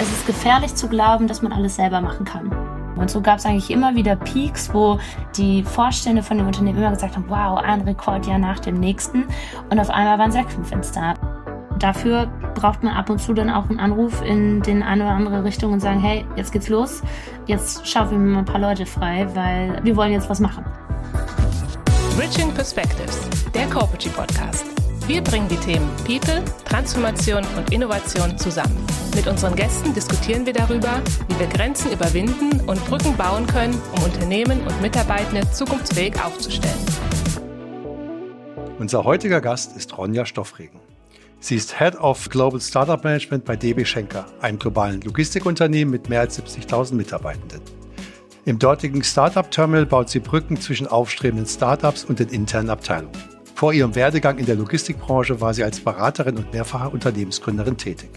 es ist gefährlich zu glauben, dass man alles selber machen kann. Und so gab es eigentlich immer wieder Peaks, wo die Vorstände von dem Unternehmen immer gesagt haben, wow, ein Rekordjahr nach dem nächsten. Und auf einmal waren sechs fünf da. Dafür braucht man ab und zu dann auch einen Anruf in den eine oder andere Richtung und sagen, hey, jetzt geht's los, jetzt schaffen wir mal ein paar Leute frei, weil wir wollen jetzt was machen. Bridging Perspectives, der Corporate Podcast. Wir bringen die Themen People, Transformation und Innovation zusammen. Mit unseren Gästen diskutieren wir darüber, wie wir Grenzen überwinden und Brücken bauen können, um Unternehmen und Mitarbeitende zukunftsfähig aufzustellen. Unser heutiger Gast ist Ronja Stoffregen. Sie ist Head of Global Startup Management bei DB Schenker, einem globalen Logistikunternehmen mit mehr als 70.000 Mitarbeitenden. Im dortigen Startup Terminal baut sie Brücken zwischen aufstrebenden Startups und den internen Abteilungen. Vor ihrem Werdegang in der Logistikbranche war sie als Beraterin und mehrfache Unternehmensgründerin tätig.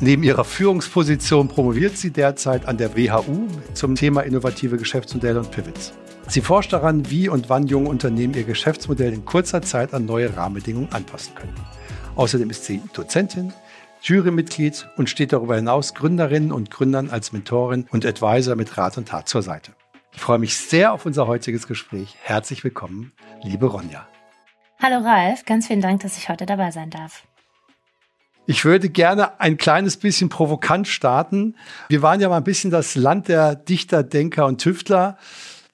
Neben ihrer Führungsposition promoviert sie derzeit an der WHU zum Thema innovative Geschäftsmodelle und Pivots. Sie forscht daran, wie und wann junge Unternehmen ihr Geschäftsmodell in kurzer Zeit an neue Rahmenbedingungen anpassen können. Außerdem ist sie Dozentin, Jurymitglied und steht darüber hinaus Gründerinnen und Gründern als Mentorin und Advisor mit Rat und Tat zur Seite. Ich freue mich sehr auf unser heutiges Gespräch. Herzlich willkommen, liebe Ronja. Hallo Ralf, ganz vielen Dank, dass ich heute dabei sein darf. Ich würde gerne ein kleines bisschen provokant starten. Wir waren ja mal ein bisschen das Land der Dichter, Denker und Tüftler.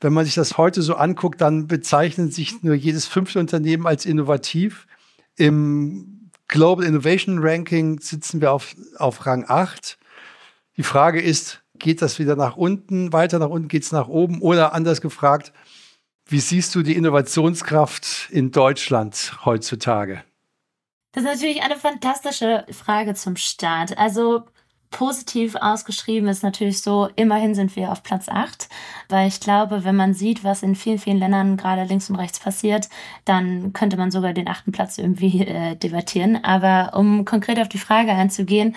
Wenn man sich das heute so anguckt, dann bezeichnet sich nur jedes fünfte Unternehmen als innovativ. Im Global Innovation Ranking sitzen wir auf, auf Rang 8. Die Frage ist, geht das wieder nach unten, weiter nach unten, geht es nach oben? Oder anders gefragt, wie siehst du die Innovationskraft in Deutschland heutzutage? Das ist natürlich eine fantastische Frage zum Start. Also positiv ausgeschrieben ist natürlich so, immerhin sind wir auf Platz 8, weil ich glaube, wenn man sieht, was in vielen, vielen Ländern gerade links und rechts passiert, dann könnte man sogar den achten Platz irgendwie äh, debattieren. Aber um konkret auf die Frage einzugehen,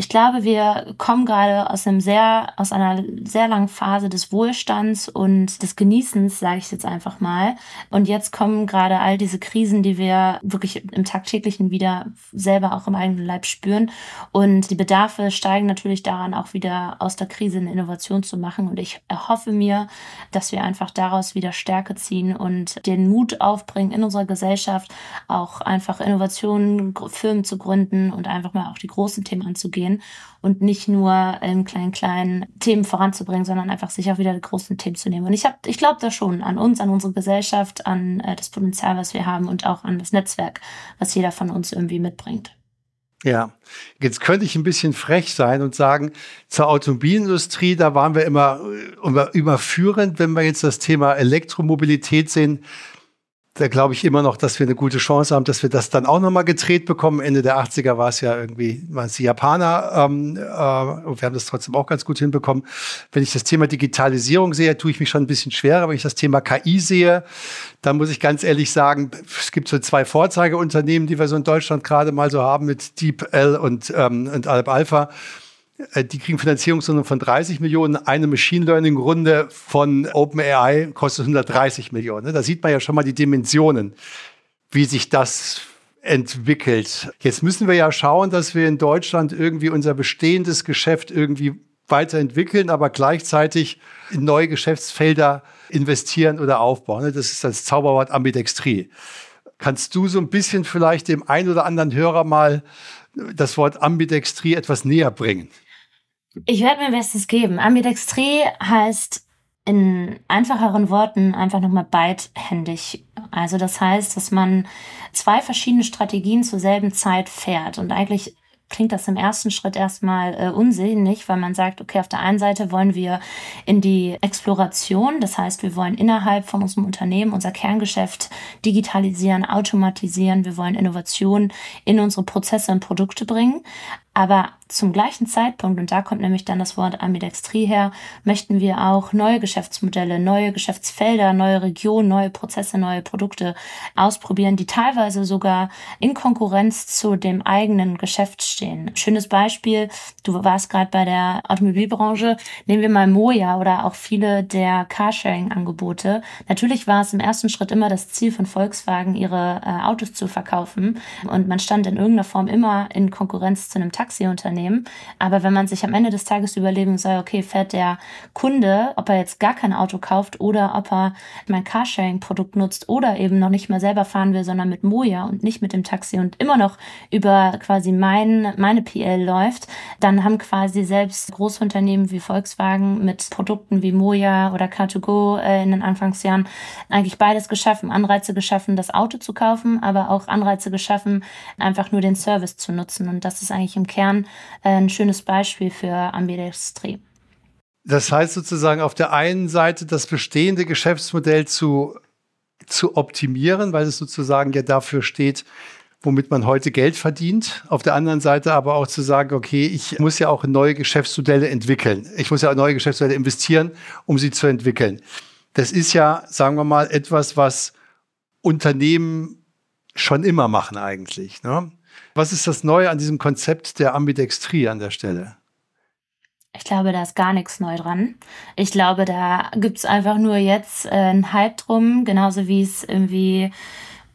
ich glaube, wir kommen gerade aus einem sehr, aus einer sehr langen Phase des Wohlstands und des Genießens, sage ich jetzt einfach mal. Und jetzt kommen gerade all diese Krisen, die wir wirklich im tagtäglichen wieder selber auch im eigenen Leib spüren. Und die Bedarfe steigen natürlich daran, auch wieder aus der Krise eine Innovation zu machen. Und ich erhoffe mir, dass wir einfach daraus wieder Stärke ziehen und den Mut aufbringen in unserer Gesellschaft, auch einfach Innovationen, Firmen zu gründen und einfach mal auch die großen Themen anzugehen gehen und nicht nur in kleinen, kleinen Themen voranzubringen, sondern einfach sich auch wieder die großen Themen zu nehmen. Und ich habe, ich glaube da schon an uns, an unsere Gesellschaft, an äh, das Potenzial, was wir haben und auch an das Netzwerk, was jeder von uns irgendwie mitbringt. Ja, jetzt könnte ich ein bisschen frech sein und sagen, zur Automobilindustrie, da waren wir immer, immer überführend, wenn wir jetzt das Thema Elektromobilität sehen da glaube ich immer noch, dass wir eine gute Chance haben, dass wir das dann auch nochmal gedreht bekommen. Ende der 80er war es ja irgendwie, waren es die Japaner ähm, äh, und wir haben das trotzdem auch ganz gut hinbekommen. Wenn ich das Thema Digitalisierung sehe, tue ich mich schon ein bisschen schwerer. Wenn ich das Thema KI sehe, dann muss ich ganz ehrlich sagen, es gibt so zwei Vorzeigeunternehmen, die wir so in Deutschland gerade mal so haben mit DeepL und, ähm, und Alp Alpha. Äh, die kriegen Finanzierungsrunde von 30 Millionen. Eine Machine Learning Runde von OpenAI kostet 130 Millionen. Da sieht man ja schon mal die Dimensionen, wie sich das entwickelt. Jetzt müssen wir ja schauen, dass wir in Deutschland irgendwie unser bestehendes Geschäft irgendwie weiterentwickeln, aber gleichzeitig in neue Geschäftsfelder investieren oder aufbauen. Das ist das Zauberwort Ambidextrie. Kannst du so ein bisschen vielleicht dem einen oder anderen Hörer mal das Wort Ambidextrie etwas näher bringen? Ich werde mir Bestes geben. Ambidextrie heißt in einfacheren Worten einfach nochmal beidhändig. Also das heißt, dass man zwei verschiedene Strategien zur selben Zeit fährt und eigentlich klingt das im ersten Schritt erstmal äh, unsinnig, weil man sagt, okay, auf der einen Seite wollen wir in die Exploration, das heißt, wir wollen innerhalb von unserem Unternehmen unser Kerngeschäft digitalisieren, automatisieren, wir wollen Innovationen in unsere Prozesse und Produkte bringen. Aber zum gleichen Zeitpunkt, und da kommt nämlich dann das Wort Ambidextrie her, möchten wir auch neue Geschäftsmodelle, neue Geschäftsfelder, neue Regionen, neue Prozesse, neue Produkte ausprobieren, die teilweise sogar in Konkurrenz zu dem eigenen Geschäft stehen. Schönes Beispiel, du warst gerade bei der Automobilbranche, nehmen wir mal Moja oder auch viele der Carsharing-Angebote. Natürlich war es im ersten Schritt immer das Ziel von Volkswagen, ihre äh, Autos zu verkaufen und man stand in irgendeiner Form immer in Konkurrenz zu einem Taxi Taxiunternehmen. Aber wenn man sich am Ende des Tages überlegen soll, okay, fährt der Kunde, ob er jetzt gar kein Auto kauft oder ob er mein Carsharing-Produkt nutzt oder eben noch nicht mal selber fahren will, sondern mit Moja und nicht mit dem Taxi und immer noch über quasi mein, meine PL läuft, dann haben quasi selbst Großunternehmen wie Volkswagen mit Produkten wie Moja oder Car2Go äh, in den Anfangsjahren eigentlich beides geschaffen. Anreize geschaffen, das Auto zu kaufen, aber auch Anreize geschaffen, einfach nur den Service zu nutzen. Und das ist eigentlich im Kern äh, ein schönes Beispiel für Ambidextrie. Das heißt sozusagen auf der einen Seite das bestehende Geschäftsmodell zu, zu optimieren, weil es sozusagen ja dafür steht, womit man heute Geld verdient. Auf der anderen Seite aber auch zu sagen, okay, ich muss ja auch neue Geschäftsmodelle entwickeln. Ich muss ja auch neue Geschäftsmodelle investieren, um sie zu entwickeln. Das ist ja, sagen wir mal, etwas, was Unternehmen schon immer machen eigentlich. Ne? Was ist das Neue an diesem Konzept der Ambidextrie an der Stelle? Ich glaube, da ist gar nichts neu dran. Ich glaube, da gibt es einfach nur jetzt äh, einen Hype drum, genauso wie es irgendwie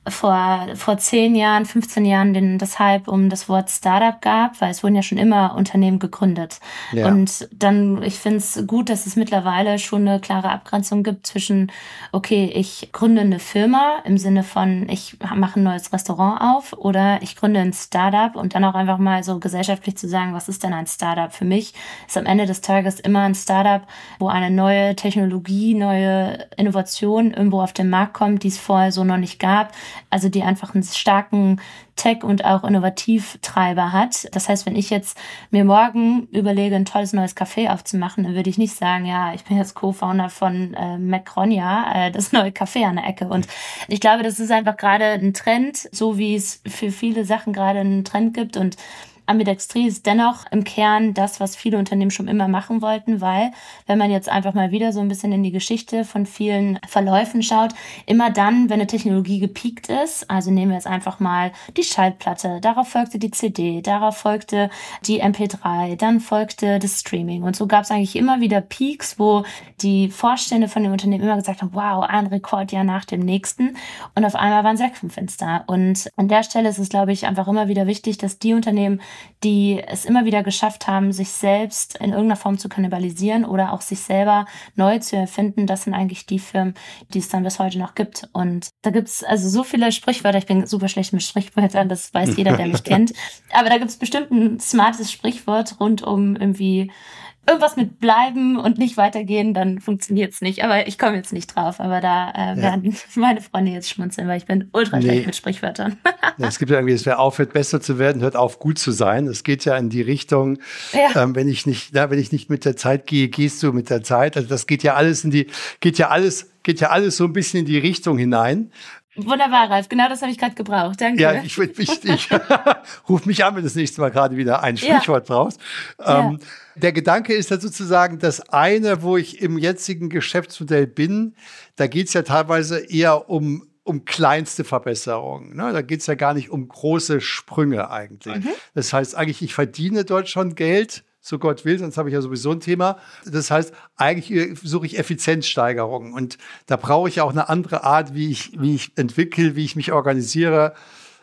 vor, vor 10 Jahren, 15 Jahren den, das Hype um das Wort Startup gab, weil es wurden ja schon immer Unternehmen gegründet. Ja. Und dann, ich finde es gut, dass es mittlerweile schon eine klare Abgrenzung gibt zwischen, okay, ich gründe eine Firma im Sinne von, ich mache ein neues Restaurant auf oder ich gründe ein Startup und dann auch einfach mal so gesellschaftlich zu sagen, was ist denn ein Startup? Für mich ist am Ende des Tages immer ein Startup, wo eine neue Technologie, neue Innovation irgendwo auf den Markt kommt, die es vorher so noch nicht gab also die einfach einen starken Tech- und auch Innovativtreiber hat. Das heißt, wenn ich jetzt mir morgen überlege, ein tolles neues Café aufzumachen, dann würde ich nicht sagen, ja, ich bin jetzt Co-Founder von äh, Macronia, äh, das neue Café an der Ecke. Und ich glaube, das ist einfach gerade ein Trend, so wie es für viele Sachen gerade einen Trend gibt und Ambidextrie ist dennoch im Kern das, was viele Unternehmen schon immer machen wollten, weil wenn man jetzt einfach mal wieder so ein bisschen in die Geschichte von vielen Verläufen schaut, immer dann, wenn eine Technologie gepiekt ist, also nehmen wir jetzt einfach mal die Schaltplatte, darauf folgte die CD, darauf folgte die MP3, dann folgte das Streaming. Und so gab es eigentlich immer wieder Peaks, wo die Vorstände von den Unternehmen immer gesagt haben, wow, ein Rekordjahr nach dem nächsten. Und auf einmal waren Sektenfenster und an der Stelle ist es, glaube ich, einfach immer wieder wichtig, dass die Unternehmen, die es immer wieder geschafft haben, sich selbst in irgendeiner Form zu kannibalisieren oder auch sich selber neu zu erfinden. Das sind eigentlich die Firmen, die es dann bis heute noch gibt. Und da gibt es also so viele Sprichwörter. Ich bin super schlecht mit Sprichwörtern, das weiß jeder, der mich kennt. Aber da gibt es bestimmt ein smartes Sprichwort rund um irgendwie irgendwas mit bleiben und nicht weitergehen, dann funktioniert's nicht. Aber ich komme jetzt nicht drauf. Aber da äh, werden ja. meine Freunde jetzt schmunzeln, weil ich bin ultra nee. schlecht mit Sprichwörtern. ja, es gibt ja irgendwie, es wer aufhört, besser zu werden, hört auf, gut zu sein. Es geht ja in die Richtung, ja. ähm, wenn ich nicht, ja, wenn ich nicht mit der Zeit gehe, gehst du mit der Zeit. Also das geht ja alles in die, geht ja alles, geht ja alles so ein bisschen in die Richtung hinein. Wunderbar, Ralf. Genau das habe ich gerade gebraucht. Danke. Ja, ich, ich, ich ruf mich an, wenn du das nächste Mal gerade wieder ein Sprichwort ja. brauchst. Ähm, ja. Der Gedanke ist ja sozusagen das eine, wo ich im jetzigen Geschäftsmodell bin. Da geht es ja teilweise eher um um kleinste Verbesserungen. Ne? Da geht es ja gar nicht um große Sprünge eigentlich. Mhm. Das heißt eigentlich, ich verdiene dort schon Geld, so Gott will, sonst habe ich ja sowieso ein Thema. Das heißt, eigentlich suche ich Effizienzsteigerungen und da brauche ich auch eine andere Art, wie ich, wie ich entwickle, wie ich mich organisiere,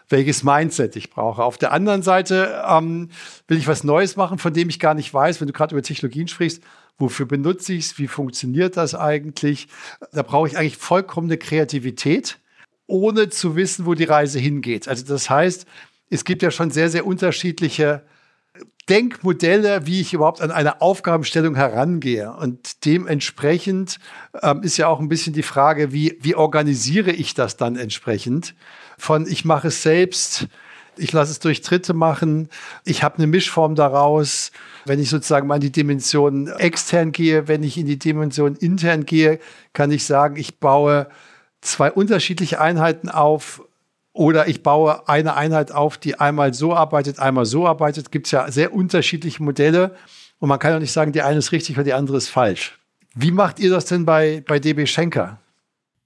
welches Mindset ich brauche. Auf der anderen Seite ähm, will ich was Neues machen, von dem ich gar nicht weiß, wenn du gerade über Technologien sprichst, wofür benutze ich es, wie funktioniert das eigentlich? Da brauche ich eigentlich vollkommene Kreativität, ohne zu wissen, wo die Reise hingeht. Also das heißt, es gibt ja schon sehr, sehr unterschiedliche Denkmodelle, wie ich überhaupt an eine Aufgabenstellung herangehe. Und dementsprechend ähm, ist ja auch ein bisschen die Frage, wie, wie organisiere ich das dann entsprechend? Von ich mache es selbst, ich lasse es durch Dritte machen, ich habe eine Mischform daraus. Wenn ich sozusagen mal in die Dimension extern gehe, wenn ich in die Dimension intern gehe, kann ich sagen, ich baue zwei unterschiedliche Einheiten auf oder ich baue eine Einheit auf, die einmal so arbeitet, einmal so arbeitet. Gibt es ja sehr unterschiedliche Modelle. Und man kann auch nicht sagen, die eine ist richtig oder die andere ist falsch. Wie macht ihr das denn bei, bei DB Schenker?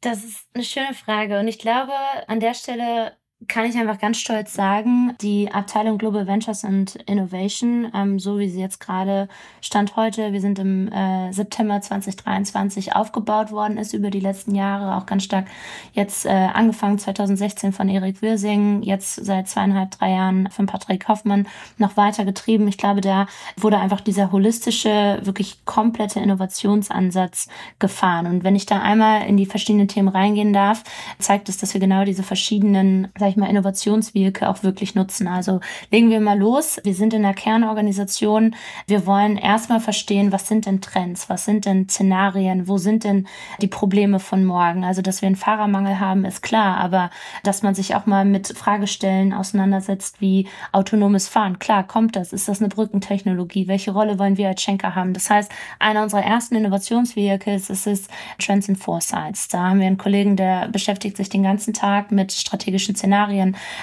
Das ist eine schöne Frage. Und ich glaube, an der Stelle kann ich einfach ganz stolz sagen, die Abteilung Global Ventures and Innovation, ähm, so wie sie jetzt gerade Stand heute, wir sind im äh, September 2023 aufgebaut worden ist über die letzten Jahre, auch ganz stark jetzt äh, angefangen 2016 von Erik Wirsing, jetzt seit zweieinhalb, drei Jahren von Patrick Hoffmann noch weiter getrieben. Ich glaube, da wurde einfach dieser holistische, wirklich komplette Innovationsansatz gefahren. Und wenn ich da einmal in die verschiedenen Themen reingehen darf, zeigt es, dass wir genau diese verschiedenen, sag ich mal, Innovationswege auch wirklich nutzen. Also legen wir mal los. Wir sind in der Kernorganisation. Wir wollen erstmal verstehen, was sind denn Trends? Was sind denn Szenarien? Wo sind denn die Probleme von morgen? Also, dass wir einen Fahrermangel haben, ist klar. Aber dass man sich auch mal mit Fragestellen auseinandersetzt, wie autonomes Fahren. Klar, kommt das? Ist das eine Brückentechnologie? Welche Rolle wollen wir als Schenker haben? Das heißt, einer unserer ersten Innovationsvehicles ist es Trends and Foresights. Da haben wir einen Kollegen, der beschäftigt sich den ganzen Tag mit strategischen Szenarien,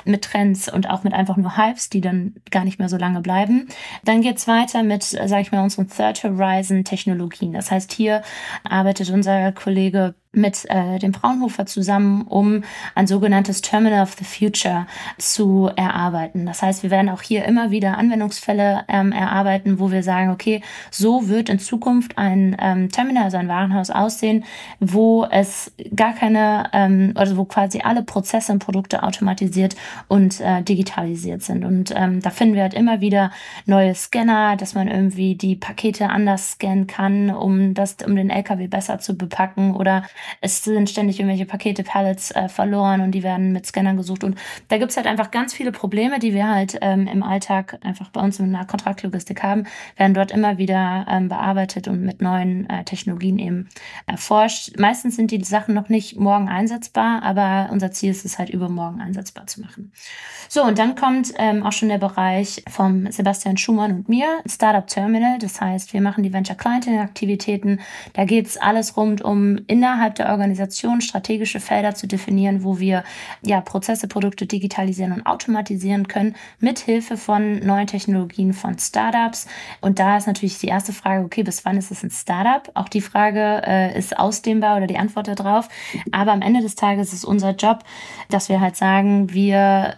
mit Trends und auch mit einfach nur Hypes, die dann gar nicht mehr so lange bleiben. Dann geht's weiter mit, sage ich mal, unseren Third Horizon Technologien. Das heißt, hier arbeitet unser Kollege mit äh, dem Fraunhofer zusammen, um ein sogenanntes Terminal of the Future zu erarbeiten. Das heißt, wir werden auch hier immer wieder Anwendungsfälle ähm, erarbeiten, wo wir sagen, okay, so wird in Zukunft ein ähm, Terminal, also ein Warenhaus aussehen, wo es gar keine, ähm, also wo quasi alle Prozesse und Produkte automatisiert und äh, digitalisiert sind. Und ähm, da finden wir halt immer wieder neue Scanner, dass man irgendwie die Pakete anders scannen kann, um das, um den LKW besser zu bepacken oder es sind ständig irgendwelche Pakete, Pallets äh, verloren und die werden mit Scannern gesucht. Und da gibt's halt einfach ganz viele Probleme, die wir halt ähm, im Alltag einfach bei uns in der Kontraktlogistik haben, werden dort immer wieder ähm, bearbeitet und mit neuen äh, Technologien eben erforscht. Meistens sind die Sachen noch nicht morgen einsetzbar, aber unser Ziel ist es halt übermorgen einsetzbar zu machen. So, und dann kommt ähm, auch schon der Bereich vom Sebastian Schumann und mir, Startup Terminal. Das heißt, wir machen die Venture Clienting Aktivitäten. Da geht's alles rund um innerhalb der Organisation strategische Felder zu definieren, wo wir ja Prozesse, Produkte digitalisieren und automatisieren können, mit Hilfe von neuen Technologien von Startups. Und da ist natürlich die erste Frage, okay, bis wann ist es ein Startup? Auch die Frage äh, ist ausdehnbar oder die Antwort darauf. Aber am Ende des Tages ist unser Job, dass wir halt sagen, wir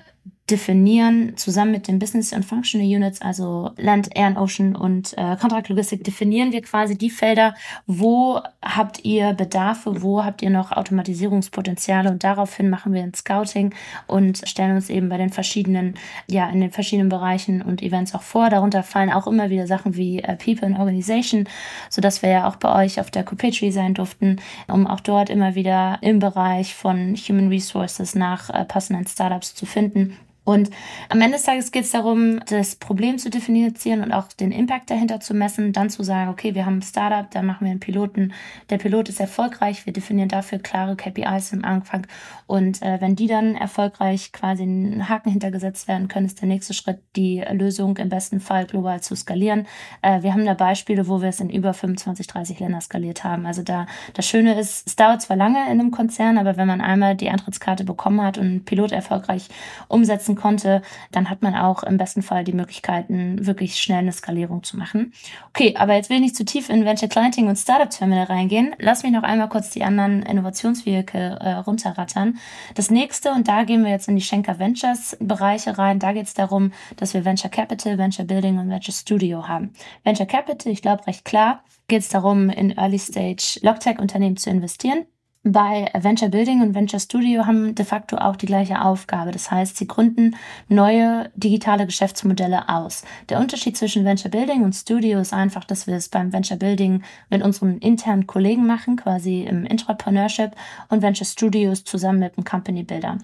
definieren zusammen mit den Business und Functional Units, also Land, Air and Ocean und äh, Contract Logistik, definieren wir quasi die Felder, wo habt ihr Bedarfe, wo habt ihr noch Automatisierungspotenziale und daraufhin machen wir ein Scouting und stellen uns eben bei den verschiedenen, ja, in den verschiedenen Bereichen und Events auch vor. Darunter fallen auch immer wieder Sachen wie äh, People and Organization, sodass wir ja auch bei euch auf der Copetry sein durften, um auch dort immer wieder im Bereich von Human Resources nach äh, passenden Startups zu finden. Und am Ende des Tages geht es darum, das Problem zu definieren und auch den Impact dahinter zu messen, dann zu sagen, okay, wir haben ein Startup, da machen wir einen Piloten, der Pilot ist erfolgreich, wir definieren dafür klare KPIs im Anfang und äh, wenn die dann erfolgreich quasi einen Haken hintergesetzt werden können, ist der nächste Schritt, die Lösung im besten Fall global zu skalieren. Äh, wir haben da Beispiele, wo wir es in über 25, 30 Länder skaliert haben. Also da, das Schöne ist, es dauert zwar lange in einem Konzern, aber wenn man einmal die Antrittskarte bekommen hat und einen Pilot erfolgreich umsetzen nutzen konnte, dann hat man auch im besten Fall die Möglichkeiten, wirklich schnell eine Skalierung zu machen. Okay, aber jetzt will ich nicht zu tief in Venture Clienting und Startup Terminal reingehen. Lass mich noch einmal kurz die anderen Innovationsvehikel äh, runterrattern. Das nächste, und da gehen wir jetzt in die Schenker Ventures Bereiche rein, da geht es darum, dass wir Venture Capital, Venture Building und Venture Studio haben. Venture Capital, ich glaube recht klar, geht es darum, in Early Stage Logtech-Unternehmen zu investieren bei Venture Building und Venture Studio haben de facto auch die gleiche Aufgabe. Das heißt, sie gründen neue digitale Geschäftsmodelle aus. Der Unterschied zwischen Venture Building und Studio ist einfach, dass wir es beim Venture Building mit unseren internen Kollegen machen, quasi im Entrepreneurship und Venture Studios zusammen mit dem Company Builder.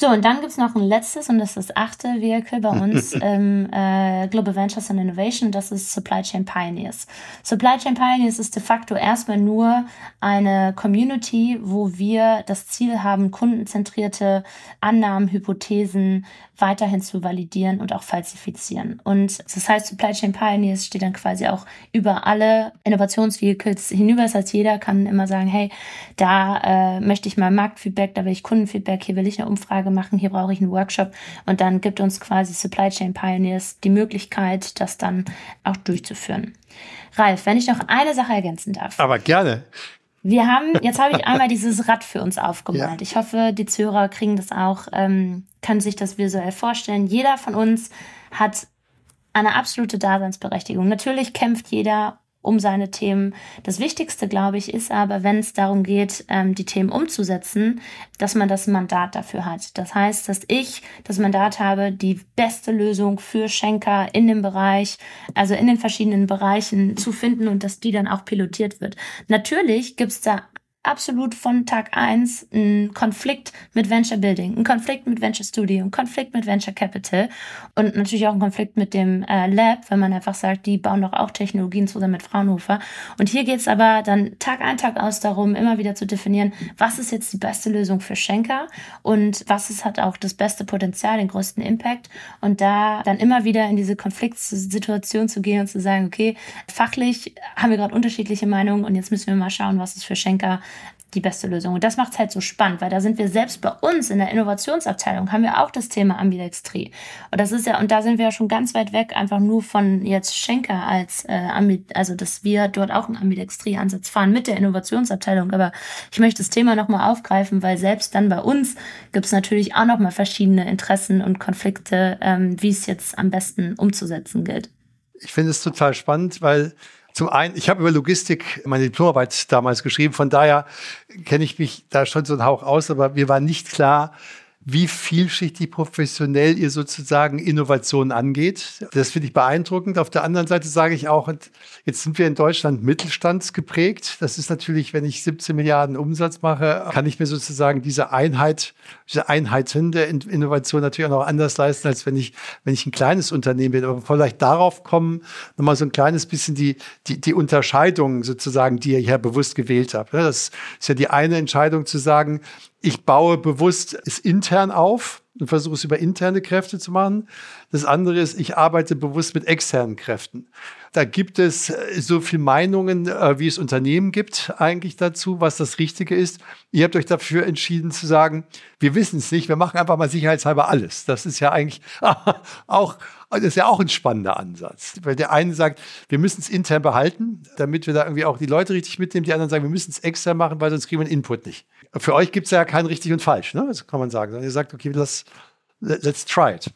So, und dann gibt's noch ein letztes und das ist das achte Vehicle bei uns im äh, Global Ventures and Innovation, das ist Supply Chain Pioneers. Supply Chain Pioneers ist de facto erstmal nur eine Community, wo wir das Ziel haben, kundenzentrierte Annahmen, Hypothesen weiterhin zu validieren und auch falsifizieren. Und das heißt, Supply Chain Pioneers steht dann quasi auch über alle Innovationsvehicles hinüber. Das heißt, jeder kann immer sagen, hey, da äh, möchte ich mal Marktfeedback, da will ich Kundenfeedback, hier will ich eine Umfrage machen, hier brauche ich einen Workshop. Und dann gibt uns quasi Supply Chain Pioneers die Möglichkeit, das dann auch durchzuführen. Ralf, wenn ich noch eine Sache ergänzen darf. Aber gerne. Wir haben, jetzt habe ich einmal dieses Rad für uns aufgemalt. Ja. Ich hoffe, die Zuhörer kriegen das auch, ähm, können sich das visuell vorstellen. Jeder von uns hat eine absolute Daseinsberechtigung. Natürlich kämpft jeder um seine Themen. Das Wichtigste, glaube ich, ist aber, wenn es darum geht, ähm, die Themen umzusetzen, dass man das Mandat dafür hat. Das heißt, dass ich das Mandat habe, die beste Lösung für Schenker in dem Bereich, also in den verschiedenen Bereichen zu finden und dass die dann auch pilotiert wird. Natürlich gibt es da absolut von Tag eins ein Konflikt mit Venture Building, ein Konflikt mit Venture Studio, ein Konflikt mit Venture Capital und natürlich auch ein Konflikt mit dem äh, Lab, wenn man einfach sagt, die bauen doch auch Technologien zusammen mit Fraunhofer. Und hier geht es aber dann Tag ein, Tag aus darum, immer wieder zu definieren, was ist jetzt die beste Lösung für Schenker und was ist, hat auch das beste Potenzial, den größten Impact und da dann immer wieder in diese Konfliktsituation zu gehen und zu sagen, okay, fachlich haben wir gerade unterschiedliche Meinungen und jetzt müssen wir mal schauen, was ist für Schenker die beste Lösung. Und das macht es halt so spannend, weil da sind wir selbst bei uns in der Innovationsabteilung, haben wir auch das Thema Ambidextrie. Und das ist ja, und da sind wir ja schon ganz weit weg, einfach nur von jetzt Schenker als äh, also dass wir dort auch einen Ambidextrie-Ansatz fahren mit der Innovationsabteilung. Aber ich möchte das Thema nochmal aufgreifen, weil selbst dann bei uns gibt es natürlich auch nochmal verschiedene Interessen und Konflikte, ähm, wie es jetzt am besten umzusetzen gilt. Ich finde es total spannend, weil zum einen, ich habe über Logistik meine Diplomarbeit damals geschrieben, von daher kenne ich mich da schon so einen Hauch aus, aber mir war nicht klar, wie vielschichtig professionell ihr sozusagen Innovation angeht. Das finde ich beeindruckend. Auf der anderen Seite sage ich auch, jetzt sind wir in Deutschland mittelstandsgeprägt. Das ist natürlich, wenn ich 17 Milliarden Umsatz mache, kann ich mir sozusagen diese Einheit, diese Einheiten der Innovation natürlich auch noch anders leisten, als wenn ich, wenn ich ein kleines Unternehmen bin. Aber vielleicht darauf kommen, nochmal so ein kleines bisschen die, die, die Unterscheidung sozusagen, die ihr hier bewusst gewählt habt. Das ist ja die eine Entscheidung zu sagen, ich baue bewusst es intern auf und versuche es über interne Kräfte zu machen. Das andere ist, ich arbeite bewusst mit externen Kräften. Da gibt es äh, so viele Meinungen, äh, wie es Unternehmen gibt eigentlich dazu, was das Richtige ist. Ihr habt euch dafür entschieden zu sagen, wir wissen es nicht, wir machen einfach mal sicherheitshalber alles. Das ist ja eigentlich auch, das ist ja auch ein spannender Ansatz. Weil der eine sagt, wir müssen es intern behalten, damit wir da irgendwie auch die Leute richtig mitnehmen. Die anderen sagen, wir müssen es extern machen, weil sonst kriegen wir den Input nicht. Für euch gibt es ja kein richtig und falsch, ne? Das kann man sagen. Ihr sagt, okay, let's, let's try it.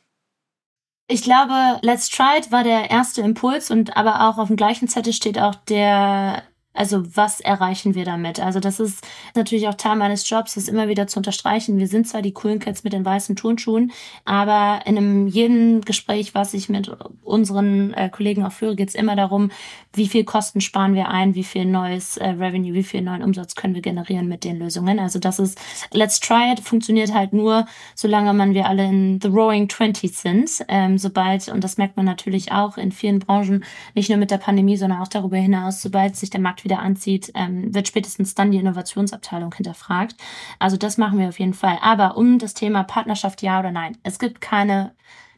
Ich glaube, Let's Try It war der erste Impuls und aber auch auf dem gleichen Zettel steht auch der also was erreichen wir damit? Also das ist natürlich auch Teil meines Jobs, das immer wieder zu unterstreichen. Wir sind zwar die coolen Kids mit den weißen Turnschuhen, aber in einem jeden Gespräch, was ich mit unseren äh, Kollegen auch führe, geht es immer darum, wie viel Kosten sparen wir ein, wie viel neues äh, Revenue, wie viel neuen Umsatz können wir generieren mit den Lösungen. Also das ist Let's Try It funktioniert halt nur, solange man wir alle in the Roaring Twenties sind. Ähm, sobald, und das merkt man natürlich auch in vielen Branchen, nicht nur mit der Pandemie, sondern auch darüber hinaus, sobald sich der Markt wieder anzieht, ähm, wird spätestens dann die Innovationsabteilung hinterfragt. Also das machen wir auf jeden Fall. Aber um das Thema Partnerschaft ja oder nein. Es gibt keine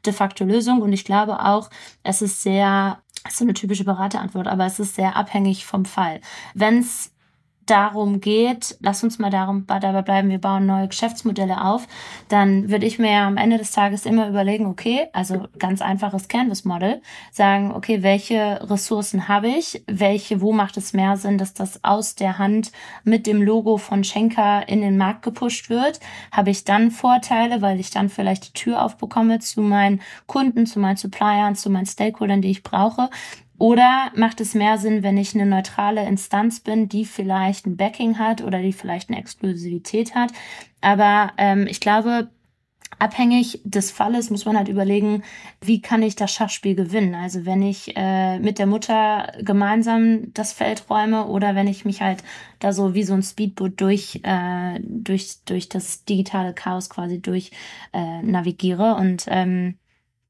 de facto Lösung und ich glaube auch, es ist sehr, das ist so eine typische Beraterantwort, aber es ist sehr abhängig vom Fall. Wenn es darum geht, lass uns mal darum, dabei bleiben, wir bauen neue Geschäftsmodelle auf, dann würde ich mir am Ende des Tages immer überlegen, okay, also ganz einfaches Canvas-Model, sagen, okay, welche Ressourcen habe ich, welche, wo macht es mehr Sinn, dass das aus der Hand mit dem Logo von Schenker in den Markt gepusht wird, habe ich dann Vorteile, weil ich dann vielleicht die Tür aufbekomme zu meinen Kunden, zu meinen Suppliern, zu meinen Stakeholdern, die ich brauche, oder macht es mehr Sinn, wenn ich eine neutrale Instanz bin, die vielleicht ein Backing hat oder die vielleicht eine Exklusivität hat? Aber ähm, ich glaube, abhängig des Falles muss man halt überlegen, wie kann ich das Schachspiel gewinnen? Also wenn ich äh, mit der Mutter gemeinsam das Feld räume oder wenn ich mich halt da so wie so ein Speedboot durch, äh, durch, durch das digitale Chaos quasi durch äh, navigiere. Und ähm,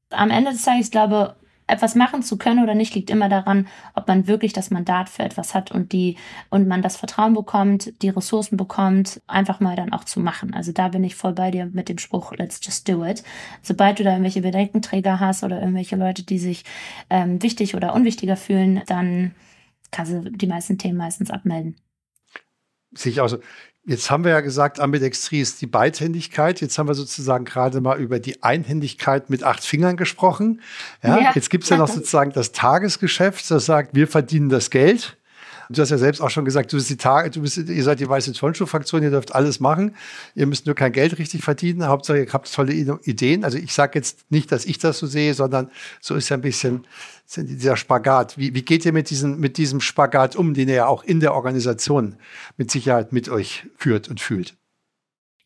am Ende des Tages, ich glaube, etwas machen zu können oder nicht, liegt immer daran, ob man wirklich das Mandat für etwas hat und die und man das Vertrauen bekommt, die Ressourcen bekommt, einfach mal dann auch zu machen. Also da bin ich voll bei dir mit dem Spruch Let's just do it. Sobald du da irgendwelche Bedenkenträger hast oder irgendwelche Leute, die sich ähm, wichtig oder unwichtiger fühlen, dann kannst du die meisten Themen meistens abmelden. Sehe ich auch so. Jetzt haben wir ja gesagt, Ambidextrie ist die Beidhändigkeit. Jetzt haben wir sozusagen gerade mal über die Einhändigkeit mit acht Fingern gesprochen. Ja, ja. Jetzt gibt es ja noch sozusagen das Tagesgeschäft, das sagt, wir verdienen das Geld. Du hast ja selbst auch schon gesagt, du bist die Tage, du bist, ihr seid die weiße Turnschuh-Fraktion, ihr dürft alles machen. Ihr müsst nur kein Geld richtig verdienen. Hauptsache, ihr habt tolle Ideen. Also ich sage jetzt nicht, dass ich das so sehe, sondern so ist ja ein bisschen dieser Spagat. Wie, wie geht ihr mit, diesen, mit diesem Spagat um, den ihr ja auch in der Organisation mit Sicherheit mit euch führt und fühlt?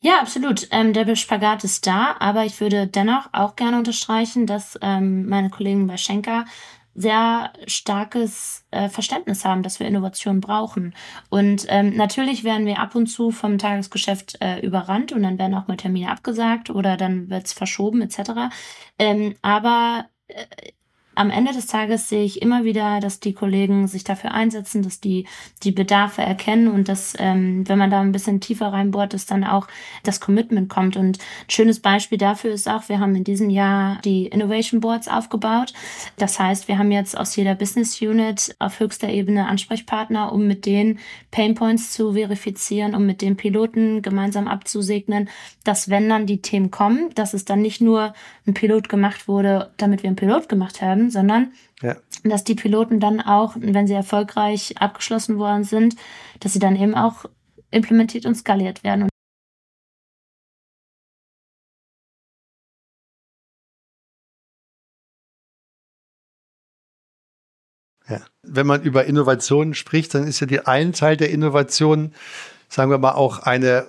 Ja, absolut. Ähm, der Spagat ist da, aber ich würde dennoch auch gerne unterstreichen, dass ähm, meine Kollegen bei Schenker sehr starkes äh, Verständnis haben, dass wir Innovation brauchen. Und ähm, natürlich werden wir ab und zu vom Tagesgeschäft äh, überrannt und dann werden auch mal Termine abgesagt oder dann wird es verschoben etc. Ähm, aber äh, am Ende des Tages sehe ich immer wieder, dass die Kollegen sich dafür einsetzen, dass die die Bedarfe erkennen und dass, ähm, wenn man da ein bisschen tiefer reinbohrt, dass dann auch das Commitment kommt. Und ein schönes Beispiel dafür ist auch, wir haben in diesem Jahr die Innovation Boards aufgebaut. Das heißt, wir haben jetzt aus jeder Business Unit auf höchster Ebene Ansprechpartner, um mit den Painpoints zu verifizieren, um mit den Piloten gemeinsam abzusegnen, dass wenn dann die Themen kommen, dass es dann nicht nur ein Pilot gemacht wurde, damit wir einen Pilot gemacht haben, sondern ja. dass die Piloten dann auch, wenn sie erfolgreich abgeschlossen worden sind, dass sie dann eben auch implementiert und skaliert werden. Ja. Wenn man über Innovationen spricht, dann ist ja die ein Teil der Innovation, sagen wir mal, auch eine,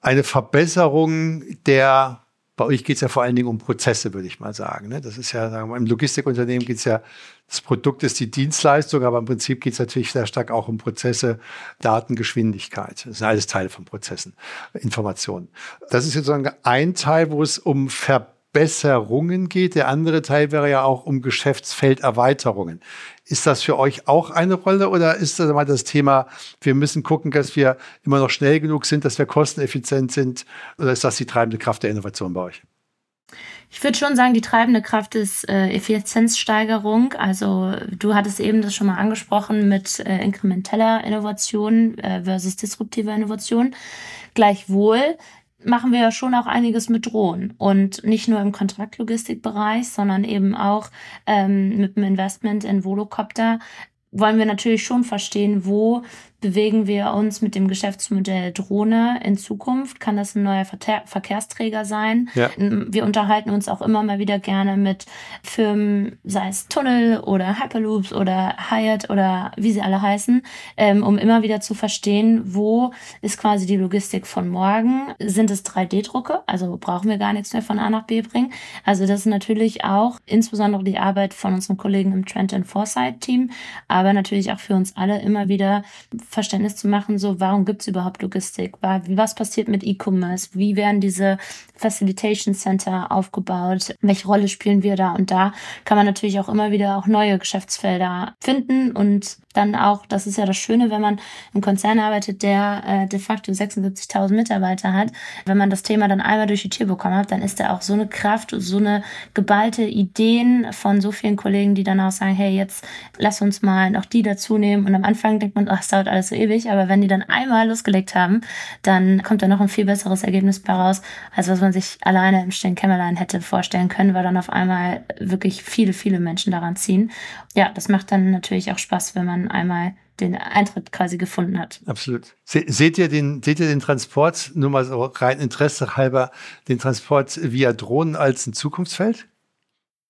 eine Verbesserung der bei euch geht es ja vor allen Dingen um Prozesse, würde ich mal sagen. Ne? Das ist ja, sagen wir, im Logistikunternehmen geht es ja, das Produkt ist die Dienstleistung, aber im Prinzip geht es natürlich sehr stark auch um Prozesse, Datengeschwindigkeit. Das sind alles Teile von Prozessen, Informationen. Das ist jetzt sozusagen ein Teil, wo es um Verbesserungen geht. Der andere Teil wäre ja auch um Geschäftsfelderweiterungen. Ist das für euch auch eine Rolle oder ist das mal das Thema, wir müssen gucken, dass wir immer noch schnell genug sind, dass wir kosteneffizient sind? Oder ist das die treibende Kraft der Innovation bei euch? Ich würde schon sagen, die treibende Kraft ist äh, Effizienzsteigerung. Also du hattest eben das schon mal angesprochen mit äh, inkrementeller Innovation äh, versus disruptiver Innovation. Gleichwohl machen wir ja schon auch einiges mit Drohnen. Und nicht nur im Kontraktlogistikbereich, sondern eben auch ähm, mit dem Investment in Volocopter. Wollen wir natürlich schon verstehen, wo bewegen wir uns mit dem Geschäftsmodell Drohne in Zukunft? Kann das ein neuer Ver Verkehrsträger sein? Ja. Wir unterhalten uns auch immer mal wieder gerne mit Firmen, sei es Tunnel oder Hyperloops oder Hyatt oder wie sie alle heißen, ähm, um immer wieder zu verstehen, wo ist quasi die Logistik von morgen? Sind es 3D-Drucke? Also brauchen wir gar nichts mehr von A nach B bringen. Also das ist natürlich auch insbesondere die Arbeit von unseren Kollegen im Trend and Foresight Team, aber natürlich auch für uns alle immer wieder Verständnis zu machen, so warum gibt es überhaupt Logistik? Was passiert mit E-Commerce? Wie werden diese Facilitation Center aufgebaut? Welche Rolle spielen wir da? Und da kann man natürlich auch immer wieder auch neue Geschäftsfelder finden und dann auch, das ist ja das Schöne, wenn man im Konzern arbeitet, der äh, de facto 76.000 Mitarbeiter hat. Wenn man das Thema dann einmal durch die Tür bekommen hat, dann ist da auch so eine Kraft, so eine geballte Ideen von so vielen Kollegen, die dann auch sagen, hey, jetzt lass uns mal noch die dazu nehmen. Und am Anfang denkt man, ach, es dauert alles so ewig, aber wenn die dann einmal losgelegt haben, dann kommt da noch ein viel besseres Ergebnis bei raus, als was man sich alleine im stillen Kämmerlein hätte vorstellen können, weil dann auf einmal wirklich viele, viele Menschen daran ziehen. Ja, das macht dann natürlich auch Spaß, wenn man einmal den Eintritt quasi gefunden hat. Absolut. seht ihr den, seht ihr den Transport, nur mal so rein Interesse halber, den Transport via Drohnen als ein Zukunftsfeld?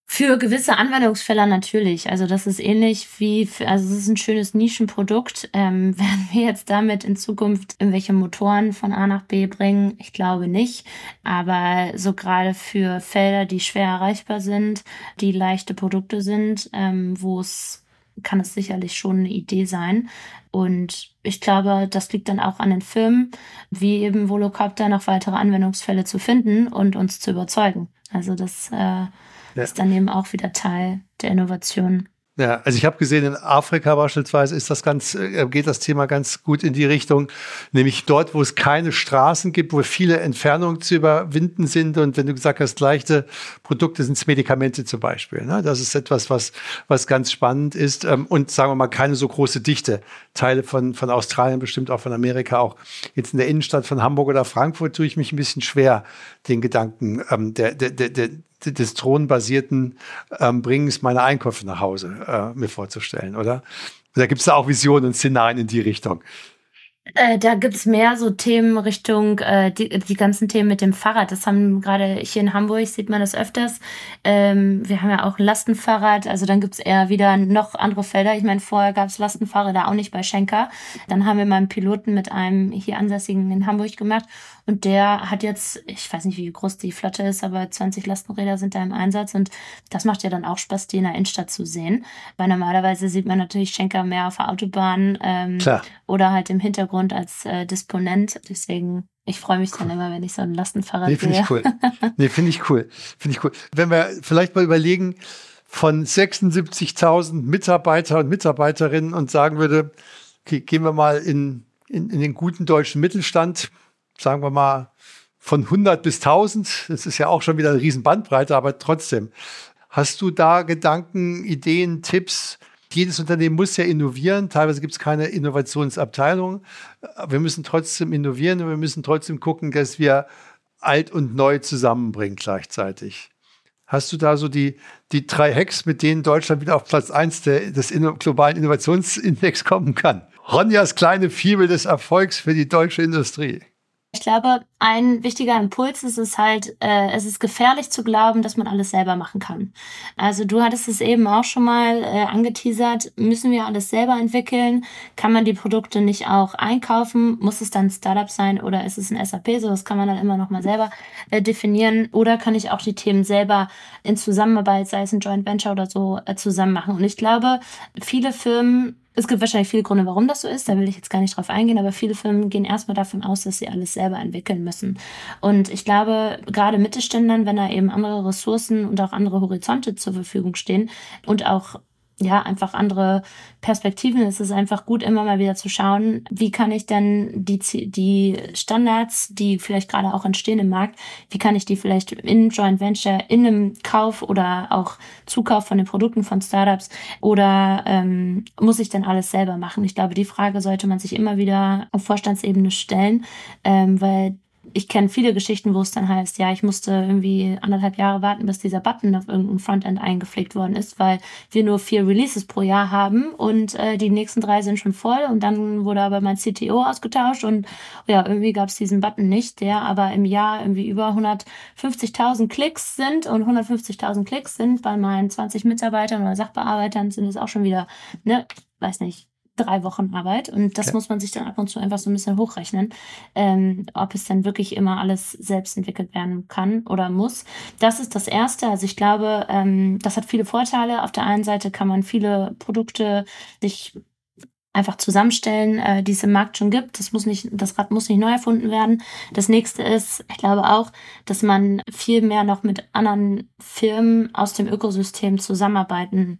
Für gewisse Anwendungsfälle natürlich. Also das ist ähnlich wie, also es ist ein schönes Nischenprodukt. Ähm, werden wir jetzt damit in Zukunft irgendwelche Motoren von A nach B bringen? Ich glaube nicht. Aber so gerade für Felder, die schwer erreichbar sind, die leichte Produkte sind, ähm, wo es kann es sicherlich schon eine Idee sein. Und ich glaube, das liegt dann auch an den Firmen, wie eben Volocopter noch weitere Anwendungsfälle zu finden und uns zu überzeugen. Also das äh, ja. ist dann eben auch wieder Teil der Innovation. Ja, also ich habe gesehen, in Afrika beispielsweise ist das ganz, äh, geht das Thema ganz gut in die Richtung, nämlich dort, wo es keine Straßen gibt, wo viele Entfernungen zu überwinden sind und wenn du gesagt hast, leichte Produkte sind Medikamente zum Beispiel. Ne? Das ist etwas, was, was ganz spannend ist ähm, und sagen wir mal keine so große Dichte. Teile von, von Australien, bestimmt auch von Amerika auch. Jetzt in der Innenstadt von Hamburg oder Frankfurt tue ich mich ein bisschen schwer, den Gedanken ähm, der, der, der, des drohnenbasierten ähm, Bringens meiner Einkäufe nach Hause äh, mir vorzustellen, oder? Da gibt es da auch Visionen und Szenarien in die Richtung. Äh, da gibt's mehr so Themen Richtung äh, die, die ganzen Themen mit dem Fahrrad. Das haben gerade hier in Hamburg sieht man das öfters. Ähm, wir haben ja auch Lastenfahrrad, also dann gibt's eher wieder noch andere Felder. Ich meine, vorher gab's Lastenfahrräder auch nicht bei Schenker. Dann haben wir mal einen Piloten mit einem hier Ansässigen in Hamburg gemacht und der hat jetzt, ich weiß nicht, wie groß die Flotte ist, aber 20 Lastenräder sind da im Einsatz. Und das macht ja dann auch Spaß, die in der Innenstadt zu sehen. Weil normalerweise sieht man natürlich Schenker mehr auf der Autobahn ähm, oder halt im Hintergrund als äh, Disponent. Deswegen ich freue mich dann immer, wenn ich so ein Lastenfahrrad nee, finde ich cool. Nee, finde ich cool. Finde ich cool. Wenn wir vielleicht mal überlegen, von 76.000 Mitarbeiter und Mitarbeiterinnen und sagen würde, okay, gehen wir mal in, in, in den guten deutschen Mittelstand, sagen wir mal, von 100 bis 1000. Das ist ja auch schon wieder eine riesen Bandbreite, aber trotzdem. Hast du da Gedanken, Ideen, Tipps? Jedes Unternehmen muss ja innovieren. Teilweise gibt es keine Innovationsabteilung. Wir müssen trotzdem innovieren und wir müssen trotzdem gucken, dass wir alt und neu zusammenbringen gleichzeitig. Hast du da so die, die drei Hacks, mit denen Deutschland wieder auf Platz 1 des globalen Innovationsindex kommen kann? Ronjas kleine Fibel des Erfolgs für die deutsche Industrie. Ich glaube, ein wichtiger Impuls ist es halt, äh, es ist gefährlich zu glauben, dass man alles selber machen kann. Also du hattest es eben auch schon mal äh, angeteasert, müssen wir alles selber entwickeln? Kann man die Produkte nicht auch einkaufen? Muss es dann Startup sein oder ist es ein SAP? So, das kann man dann immer noch mal selber äh, definieren. Oder kann ich auch die Themen selber in Zusammenarbeit, sei es ein Joint Venture oder so, äh, zusammen machen? Und ich glaube, viele Firmen es gibt wahrscheinlich viele Gründe, warum das so ist. Da will ich jetzt gar nicht drauf eingehen, aber viele Firmen gehen erstmal davon aus, dass sie alles selber entwickeln müssen. Und ich glaube, gerade Mittelständlern, wenn da eben andere Ressourcen und auch andere Horizonte zur Verfügung stehen und auch ja, einfach andere Perspektiven. Es ist einfach gut, immer mal wieder zu schauen, wie kann ich denn die, die Standards, die vielleicht gerade auch entstehen im Markt, wie kann ich die vielleicht in Joint Venture, in einem Kauf oder auch Zukauf von den Produkten von Startups oder ähm, muss ich denn alles selber machen? Ich glaube, die Frage sollte man sich immer wieder auf Vorstandsebene stellen, ähm, weil ich kenne viele Geschichten, wo es dann heißt, ja, ich musste irgendwie anderthalb Jahre warten, bis dieser Button auf irgendein Frontend eingepflegt worden ist, weil wir nur vier Releases pro Jahr haben und äh, die nächsten drei sind schon voll und dann wurde aber mein CTO ausgetauscht und ja, irgendwie gab es diesen Button nicht, der aber im Jahr irgendwie über 150.000 Klicks sind und 150.000 Klicks sind bei meinen 20 Mitarbeitern oder Sachbearbeitern sind es auch schon wieder, ne, weiß nicht, drei Wochen Arbeit und das okay. muss man sich dann ab und zu einfach so ein bisschen hochrechnen, ähm, ob es dann wirklich immer alles selbst entwickelt werden kann oder muss. Das ist das Erste. Also ich glaube, ähm, das hat viele Vorteile. Auf der einen Seite kann man viele Produkte sich einfach zusammenstellen, äh, die es im Markt schon gibt. Das muss nicht, das Rad muss nicht neu erfunden werden. Das nächste ist, ich glaube auch, dass man viel mehr noch mit anderen Firmen aus dem Ökosystem zusammenarbeiten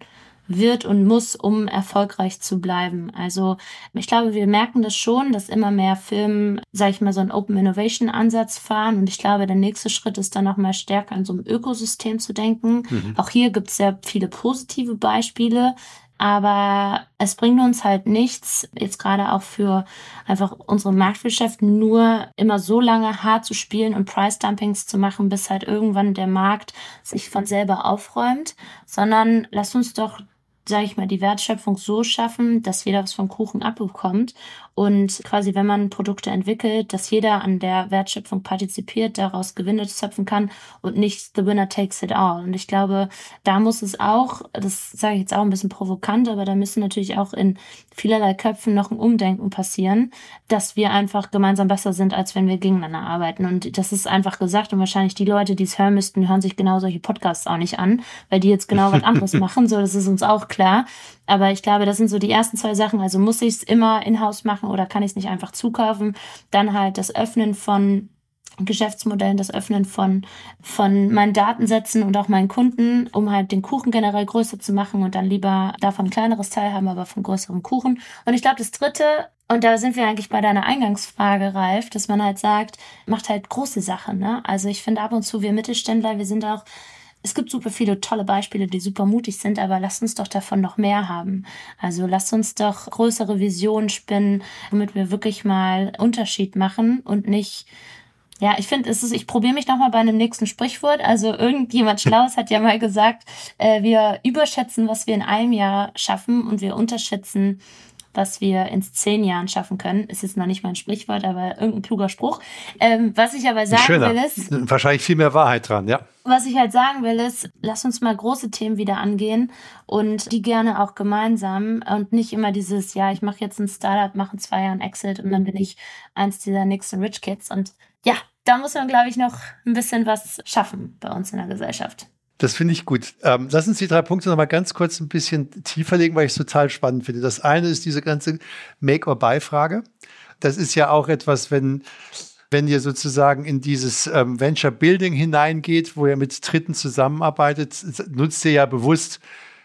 wird und muss, um erfolgreich zu bleiben. Also ich glaube, wir merken das schon, dass immer mehr Firmen, sage ich mal, so einen Open Innovation Ansatz fahren. Und ich glaube, der nächste Schritt ist dann noch mal stärker an so einem Ökosystem zu denken. Mhm. Auch hier gibt es sehr viele positive Beispiele. Aber es bringt uns halt nichts, jetzt gerade auch für einfach unsere Marktwirtschaft, nur immer so lange hart zu spielen und Price Dumpings zu machen, bis halt irgendwann der Markt sich von selber aufräumt, sondern lass uns doch sage ich mal, die Wertschöpfung so schaffen, dass jeder was vom Kuchen abbekommt und quasi, wenn man Produkte entwickelt, dass jeder an der Wertschöpfung partizipiert, daraus Gewinne zöpfen kann und nicht the winner takes it all. Und ich glaube, da muss es auch, das sage ich jetzt auch ein bisschen provokant, aber da müssen natürlich auch in vielerlei Köpfen noch ein Umdenken passieren, dass wir einfach gemeinsam besser sind, als wenn wir gegeneinander arbeiten. Und das ist einfach gesagt und wahrscheinlich die Leute, die es hören müssten, hören sich genau solche Podcasts auch nicht an, weil die jetzt genau was anderes machen. So, das ist uns auch klar. Aber ich glaube, das sind so die ersten zwei Sachen. Also muss ich es immer in-house machen oder kann ich es nicht einfach zukaufen? Dann halt das Öffnen von Geschäftsmodellen, das Öffnen von, von meinen Datensätzen und auch meinen Kunden, um halt den Kuchen generell größer zu machen und dann lieber davon ein kleineres Teil haben, aber von größerem Kuchen. Und ich glaube, das dritte, und da sind wir eigentlich bei deiner Eingangsfrage, Ralf, dass man halt sagt, macht halt große Sachen. Ne? Also ich finde ab und zu, wir Mittelständler, wir sind auch es gibt super viele tolle Beispiele, die super mutig sind, aber lasst uns doch davon noch mehr haben. Also lasst uns doch größere Visionen spinnen, damit wir wirklich mal Unterschied machen und nicht Ja, ich finde, es ist, ich probiere mich nochmal bei einem nächsten Sprichwort. Also irgendjemand Schlaues hat ja mal gesagt, äh, wir überschätzen, was wir in einem Jahr schaffen und wir unterschätzen, was wir in zehn Jahren schaffen können. Ist jetzt noch nicht mein Sprichwort, aber irgendein kluger Spruch. Ähm, was ich aber sagen Schöner. will ist. Wahrscheinlich viel mehr Wahrheit dran, ja. Was ich halt sagen will ist, lass uns mal große Themen wieder angehen und die gerne auch gemeinsam und nicht immer dieses, ja, ich mache jetzt ein Startup, mache in zwei Jahren Exit und dann bin ich eins dieser nächsten Rich Kids. Und ja, da muss man, glaube ich, noch ein bisschen was schaffen bei uns in der Gesellschaft. Das finde ich gut. Ähm, lass uns die drei Punkte noch mal ganz kurz ein bisschen tiefer legen, weil ich es total spannend finde. Das eine ist diese ganze Make-or-Buy-Frage. Das ist ja auch etwas, wenn wenn ihr sozusagen in dieses ähm, Venture Building hineingeht, wo ihr mit Dritten zusammenarbeitet, nutzt ihr ja bewusst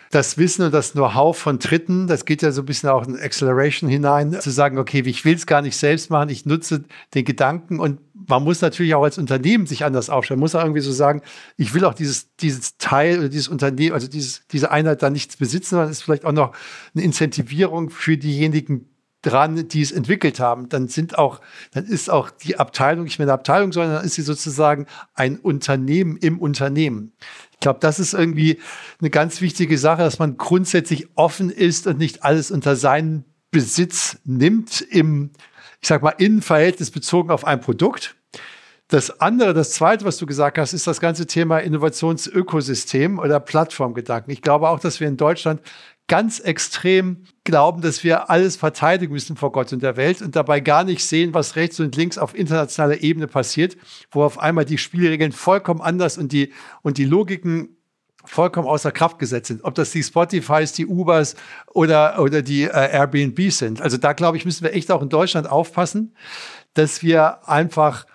das Wissen und das Know-how von Dritten, das geht ja so ein bisschen auch in Acceleration hinein, zu sagen, okay, ich will es gar nicht selbst machen, ich nutze den Gedanken und man muss natürlich auch als Unternehmen sich anders aufstellen. Man muss auch irgendwie so sagen, ich will auch dieses, dieses Teil oder dieses Unternehmen, also dieses, diese Einheit da nichts besitzen, sondern ist vielleicht auch noch eine Incentivierung für diejenigen dran, die es entwickelt haben. Dann sind auch, dann ist auch die Abteilung nicht mehr eine Abteilung, sondern dann ist sie sozusagen ein Unternehmen im Unternehmen. Ich glaube, das ist irgendwie eine ganz wichtige Sache, dass man grundsätzlich offen ist und nicht alles unter seinen Besitz nimmt im, ich sag mal, Innenverhältnis bezogen auf ein Produkt. Das andere, das zweite, was du gesagt hast, ist das ganze Thema Innovationsökosystem oder Plattformgedanken. Ich glaube auch, dass wir in Deutschland ganz extrem glauben, dass wir alles verteidigen müssen vor Gott und der Welt und dabei gar nicht sehen, was rechts und links auf internationaler Ebene passiert, wo auf einmal die Spielregeln vollkommen anders und die, und die Logiken vollkommen außer Kraft gesetzt sind. Ob das die Spotifys, die Ubers oder, oder die äh, Airbnb sind. Also da, glaube ich, müssen wir echt auch in Deutschland aufpassen, dass wir einfach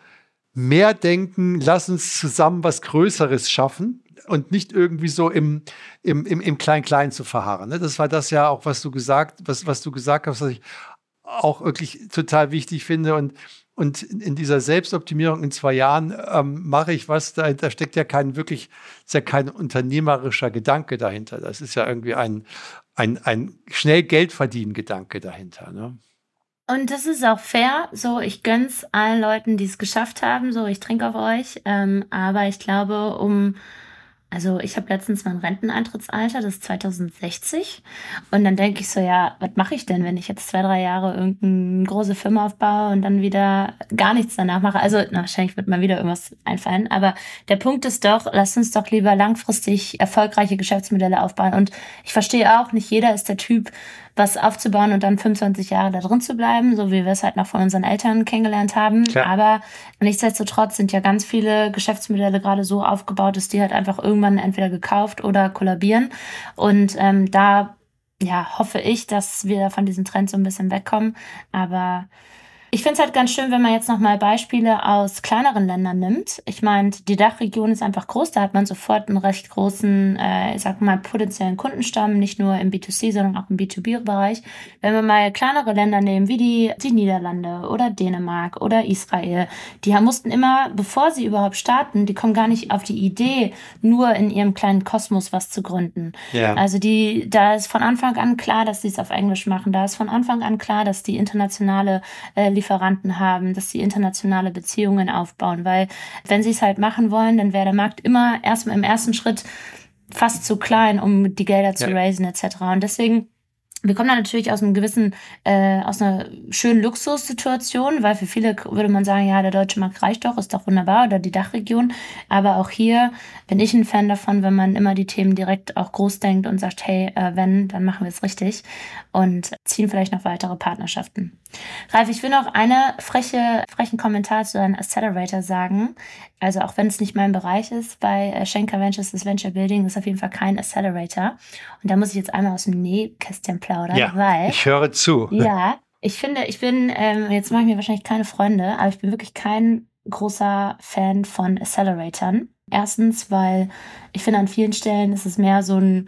mehr denken, lass uns zusammen was Größeres schaffen und nicht irgendwie so im, im, im, im Klein-Klein zu verharren. Ne? Das war das ja auch, was du gesagt, was, was du gesagt hast, was ich auch wirklich total wichtig finde. Und, und in dieser Selbstoptimierung in zwei Jahren ähm, mache ich was, da, da steckt ja kein wirklich, ist ja kein unternehmerischer Gedanke dahinter. Das ist ja irgendwie ein, ein, ein schnell Geld verdienen Gedanke dahinter. Ne? Und das ist auch fair. So, ich gönn's allen Leuten, die es geschafft haben. So, ich trinke auf euch. Ähm, aber ich glaube, um also ich habe letztens mein Renteneintrittsalter, das ist 2060. Und dann denke ich so, ja, was mache ich denn, wenn ich jetzt zwei, drei Jahre irgendeine große Firma aufbaue und dann wieder gar nichts danach mache? Also na, wahrscheinlich wird mal wieder irgendwas einfallen. Aber der Punkt ist doch, lasst uns doch lieber langfristig erfolgreiche Geschäftsmodelle aufbauen. Und ich verstehe auch, nicht jeder ist der Typ, was aufzubauen und dann 25 Jahre da drin zu bleiben, so wie wir es halt noch von unseren Eltern kennengelernt haben. Klar. Aber nichtsdestotrotz sind ja ganz viele Geschäftsmodelle gerade so aufgebaut, dass die halt einfach irgendwann entweder gekauft oder kollabieren. Und ähm, da ja, hoffe ich, dass wir von diesem Trend so ein bisschen wegkommen. Aber ich finde es halt ganz schön, wenn man jetzt nochmal Beispiele aus kleineren Ländern nimmt. Ich meine, die Dachregion ist einfach groß, da hat man sofort einen recht großen, äh, ich sag mal, potenziellen Kundenstamm, nicht nur im B2C, sondern auch im B2B-Bereich. Wenn wir mal kleinere Länder nehmen, wie die, die Niederlande oder Dänemark oder Israel, die mussten immer, bevor sie überhaupt starten, die kommen gar nicht auf die Idee, nur in ihrem kleinen Kosmos was zu gründen. Yeah. Also die, da ist von Anfang an klar, dass sie es auf Englisch machen. Da ist von Anfang an klar, dass die internationale äh, Lieferanten haben, dass sie internationale Beziehungen aufbauen, weil wenn sie es halt machen wollen, dann wäre der Markt immer erstmal im ersten Schritt fast zu klein, um die Gelder zu ja. raisen etc. Und deswegen wir kommen da natürlich aus einem gewissen, äh, aus einer schönen Luxussituation, weil für viele würde man sagen, ja, der deutsche Markt reicht doch, ist doch wunderbar, oder die Dachregion. Aber auch hier bin ich ein Fan davon, wenn man immer die Themen direkt auch groß denkt und sagt, hey, äh, wenn, dann machen wir es richtig und ziehen vielleicht noch weitere Partnerschaften. Ralf, ich will noch eine freche, frechen Kommentar zu einem Accelerator sagen. Also auch wenn es nicht mein Bereich ist, bei äh, Schenker Ventures das Venture Building ist auf jeden Fall kein Accelerator. Und da muss ich jetzt einmal aus dem Nähkästchen plaudern, ja, weil. Ich höre zu. Ja, ich finde, ich bin, ähm, jetzt mache ich mir wahrscheinlich keine Freunde, aber ich bin wirklich kein großer Fan von Acceleratoren. Erstens, weil ich finde, an vielen Stellen ist es mehr so ein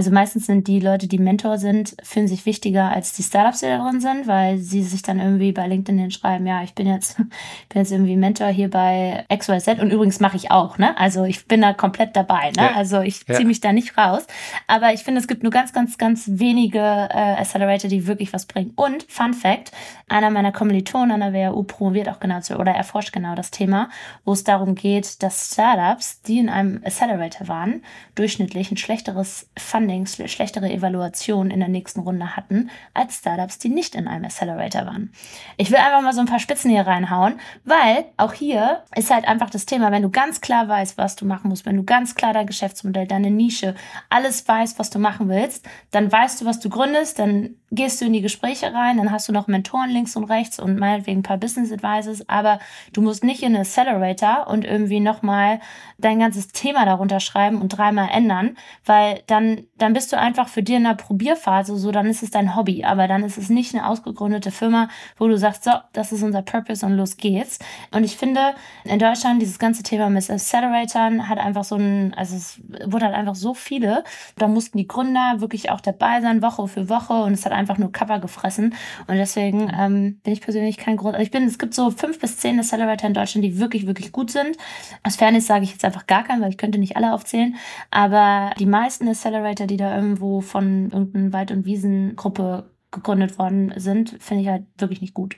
Also meistens sind die Leute, die Mentor sind, fühlen sich wichtiger als die Startups, die da drin sind, weil sie sich dann irgendwie bei LinkedIn hinschreiben, ja, ich bin jetzt, bin jetzt irgendwie Mentor hier bei XYZ und übrigens mache ich auch, ne? Also ich bin da komplett dabei, ne? Ja. Also ich ziehe mich da nicht raus. Aber ich finde, es gibt nur ganz, ganz, ganz wenige äh, Accelerator, die wirklich was bringen. Und Fun Fact, einer meiner Kommilitonen an der WHU promoviert auch genau zu, oder erforscht genau das Thema, wo es darum geht, dass Startups, die in einem Accelerator waren, durchschnittlich ein schlechteres Funding, schlechtere Evaluation in der nächsten Runde hatten, als Startups, die nicht in einem Accelerator waren. Ich will einfach mal so ein paar Spitzen hier reinhauen, weil auch hier ist halt einfach das Thema, wenn du ganz klar weißt, was du machen musst, wenn du ganz klar dein Geschäftsmodell, deine Nische, alles weißt, was du machen willst, dann weißt du, was du gründest, dann gehst du in die Gespräche rein, dann hast du noch Mentoren links und rechts und meinetwegen ein paar Business Advisors, aber du musst nicht in einen Accelerator und irgendwie nochmal dein ganzes Thema darunter schreiben und dreimal ändern, weil dann, dann bist du einfach für dir in der Probierphase, so dann ist es dein Hobby, aber dann ist es nicht eine ausgegründete Firma, wo du sagst, so, das ist unser Purpose und los geht's. Und ich finde, in Deutschland dieses ganze Thema mit Acceleratoren hat einfach so ein, also es wurde halt einfach so viele, da mussten die Gründer wirklich auch dabei sein, Woche für Woche und es hat einfach nur Cover gefressen. Und deswegen ähm, bin ich persönlich kein groß. Also ich bin, es gibt so fünf bis zehn Accelerator in Deutschland, die wirklich, wirklich gut sind. Aus Fairness sage ich jetzt einfach gar keinen, weil ich könnte nicht alle aufzählen. Aber die meisten Accelerator, die da irgendwo von irgendeiner Wald- und Wiesengruppe gegründet worden sind, finde ich halt wirklich nicht gut.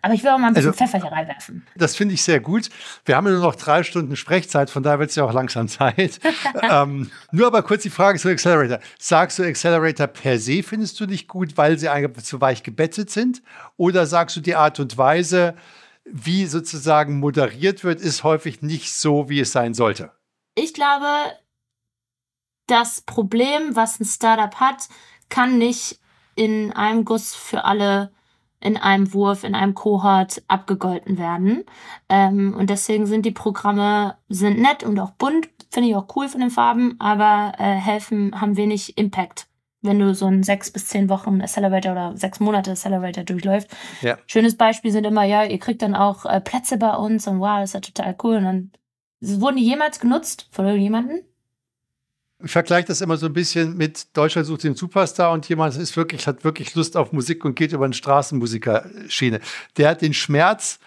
Aber ich will auch mal ein bisschen also, Pfeffer hier reinwerfen. Das finde ich sehr gut. Wir haben ja nur noch drei Stunden Sprechzeit, von daher wird es ja auch langsam Zeit. ähm, nur aber kurz die Frage zu Accelerator. Sagst du, Accelerator per se findest du nicht gut, weil sie einfach zu weich gebettet sind? Oder sagst du, die Art und Weise, wie sozusagen moderiert wird, ist häufig nicht so, wie es sein sollte? Ich glaube, das Problem, was ein Startup hat, kann nicht in einem Guss für alle in einem Wurf, in einem Kohort abgegolten werden. Ähm, und deswegen sind die Programme sind nett und auch bunt, finde ich auch cool von den Farben, aber äh, helfen, haben wenig Impact wenn du so ein sechs bis zehn Wochen Accelerator oder sechs Monate Accelerator durchläufst. Ja. Schönes Beispiel sind immer, ja, ihr kriegt dann auch äh, Plätze bei uns und wow, das ist ja total cool. Und dann wurden die jemals genutzt von irgendjemandem? Ich vergleiche das immer so ein bisschen mit Deutschland sucht den Superstar und jemand ist wirklich, hat wirklich Lust auf Musik und geht über eine Straßenmusikerschiene. Der hat den Schmerz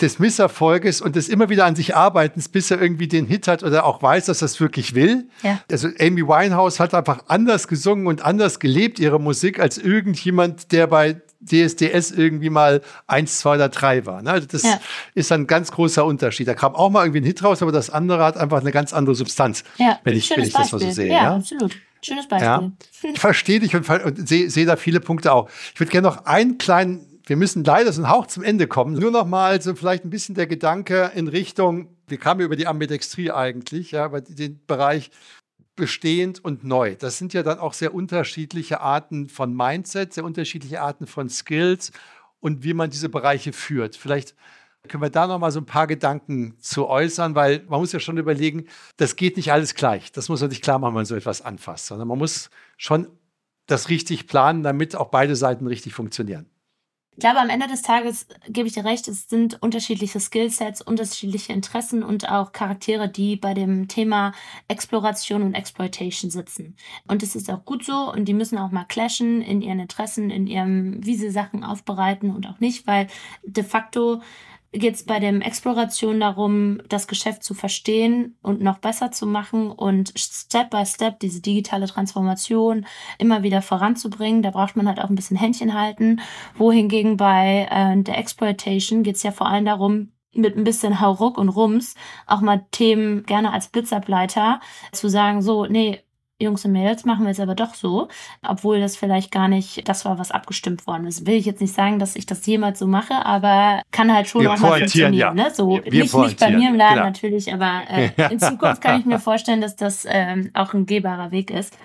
des Misserfolges und des immer wieder an sich Arbeitens, bis er irgendwie den Hit hat oder auch weiß, dass er es wirklich will. Ja. Also Amy Winehouse hat einfach anders gesungen und anders gelebt ihre Musik als irgendjemand, der bei DSDS irgendwie mal eins, zwei oder drei war. Ne? Also das ja. ist ein ganz großer Unterschied. Da kam auch mal irgendwie ein Hit raus, aber das andere hat einfach eine ganz andere Substanz, ja. wenn ich, wenn ich das mal so sehe. Ja, ja? absolut. Schönes Beispiel. Ja. Ich verstehe dich und, und sehe seh da viele Punkte auch. Ich würde gerne noch einen kleinen, wir müssen leider so einen Hauch zum Ende kommen. Nur noch mal so vielleicht ein bisschen der Gedanke in Richtung, wir kamen über die Ambidextrie eigentlich, ja, über den Bereich bestehend und neu. Das sind ja dann auch sehr unterschiedliche Arten von Mindset, sehr unterschiedliche Arten von Skills und wie man diese Bereiche führt. Vielleicht können wir da noch mal so ein paar Gedanken zu äußern, weil man muss ja schon überlegen, das geht nicht alles gleich. Das muss man sich klar machen, wenn man so etwas anfasst, sondern man muss schon das richtig planen, damit auch beide Seiten richtig funktionieren. Ich glaube, am Ende des Tages gebe ich dir recht, es sind unterschiedliche Skillsets, unterschiedliche Interessen und auch Charaktere, die bei dem Thema Exploration und Exploitation sitzen. Und es ist auch gut so und die müssen auch mal clashen in ihren Interessen, in ihrem, wie sie Sachen aufbereiten und auch nicht, weil de facto geht es bei der Exploration darum, das Geschäft zu verstehen und noch besser zu machen und Step by Step diese digitale Transformation immer wieder voranzubringen. Da braucht man halt auch ein bisschen Händchen halten. Wohingegen bei äh, der Exploitation geht es ja vor allem darum, mit ein bisschen Hauruck und Rums auch mal Themen gerne als Blitzableiter zu sagen, so, nee, Jungs und Mädels machen wir es aber doch so, obwohl das vielleicht gar nicht das war, was abgestimmt worden ist. Will ich jetzt nicht sagen, dass ich das jemals so mache, aber kann halt schon wir auch mal funktionieren. Ja. Ne? So, wir nicht, nicht bei mir im Laden genau. natürlich, aber äh, in Zukunft kann ich mir vorstellen, dass das ähm, auch ein gehbarer Weg ist.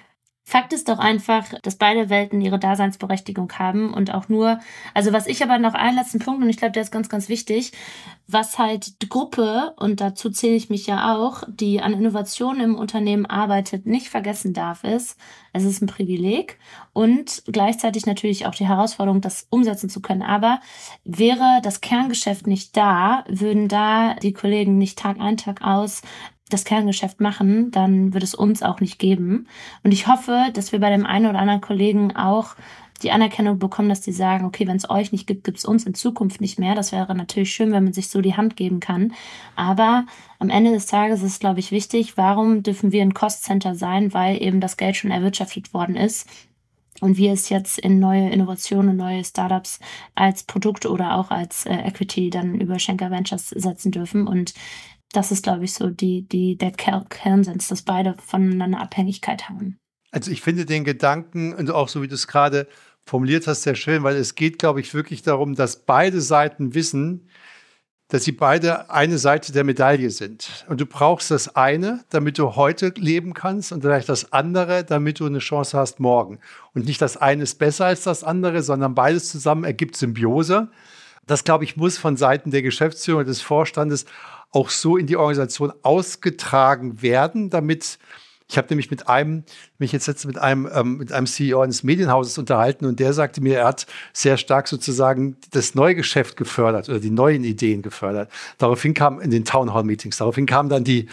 Fakt ist doch einfach, dass beide Welten ihre Daseinsberechtigung haben und auch nur, also was ich aber noch einen letzten Punkt, und ich glaube, der ist ganz, ganz wichtig, was halt die Gruppe, und dazu zähle ich mich ja auch, die an Innovationen im Unternehmen arbeitet, nicht vergessen darf, ist, es ist ein Privileg und gleichzeitig natürlich auch die Herausforderung, das umsetzen zu können. Aber wäre das Kerngeschäft nicht da, würden da die Kollegen nicht Tag ein, Tag aus das Kerngeschäft machen, dann wird es uns auch nicht geben. Und ich hoffe, dass wir bei dem einen oder anderen Kollegen auch die Anerkennung bekommen, dass die sagen, okay, wenn es euch nicht gibt, gibt es uns in Zukunft nicht mehr. Das wäre natürlich schön, wenn man sich so die Hand geben kann. Aber am Ende des Tages ist, glaube ich, wichtig, warum dürfen wir ein Cost-Center sein, weil eben das Geld schon erwirtschaftet worden ist und wir es jetzt in neue Innovationen, neue Startups als Produkt oder auch als äh, Equity dann über Schenker Ventures setzen dürfen. Und das ist, glaube ich, so die, die, der Kernsens, dass beide voneinander Abhängigkeit haben. Also ich finde den Gedanken und auch so wie du es gerade formuliert hast, sehr schön, weil es geht, glaube ich, wirklich darum, dass beide Seiten wissen, dass sie beide eine Seite der Medaille sind. Und du brauchst das eine, damit du heute leben kannst und vielleicht das andere, damit du eine Chance hast morgen. Und nicht das eine ist besser als das andere, sondern beides zusammen ergibt Symbiose. Das, glaube ich, muss von Seiten der Geschäftsführung des Vorstandes auch so in die Organisation ausgetragen werden, damit ich habe nämlich mit einem, mich jetzt letztens mit einem, ähm, mit einem CEO eines Medienhauses unterhalten und der sagte mir, er hat sehr stark sozusagen das Neugeschäft gefördert oder die neuen Ideen gefördert. Daraufhin kam in den Town Hall Meetings, daraufhin kamen dann die,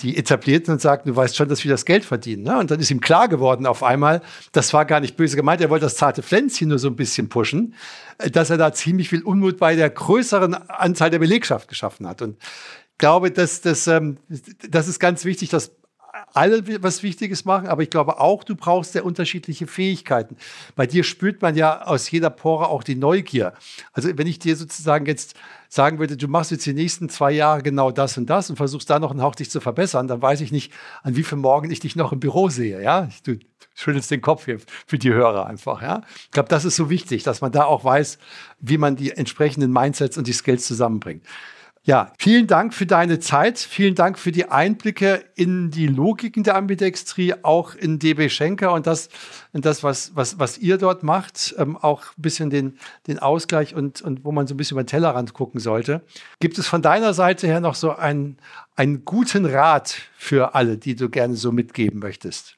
die Etablierten und sagten, du weißt schon, dass wir das Geld verdienen. Ne? Und dann ist ihm klar geworden auf einmal, das war gar nicht böse gemeint, er wollte das zarte Pflänzchen nur so ein bisschen pushen, äh, dass er da ziemlich viel Unmut bei der größeren Anzahl der Belegschaft geschaffen hat. Und glaube, dass das, ähm, das ist ganz wichtig, dass alle was Wichtiges machen, aber ich glaube auch, du brauchst sehr unterschiedliche Fähigkeiten. Bei dir spürt man ja aus jeder Pore auch die Neugier. Also wenn ich dir sozusagen jetzt sagen würde, du machst jetzt die nächsten zwei Jahre genau das und das und versuchst da noch einen Hauch dich zu verbessern, dann weiß ich nicht, an wie viel Morgen ich dich noch im Büro sehe. Ja, du schüttelst den Kopf hier für die Hörer einfach. Ja, ich glaube, das ist so wichtig, dass man da auch weiß, wie man die entsprechenden Mindsets und die Skills zusammenbringt. Ja, vielen Dank für deine Zeit. Vielen Dank für die Einblicke in die Logiken der Ambidextrie, auch in DB Schenker und das, in das was, was, was ihr dort macht. Ähm, auch ein bisschen den, den Ausgleich und, und wo man so ein bisschen über den Tellerrand gucken sollte. Gibt es von deiner Seite her noch so einen, einen guten Rat für alle, die du gerne so mitgeben möchtest?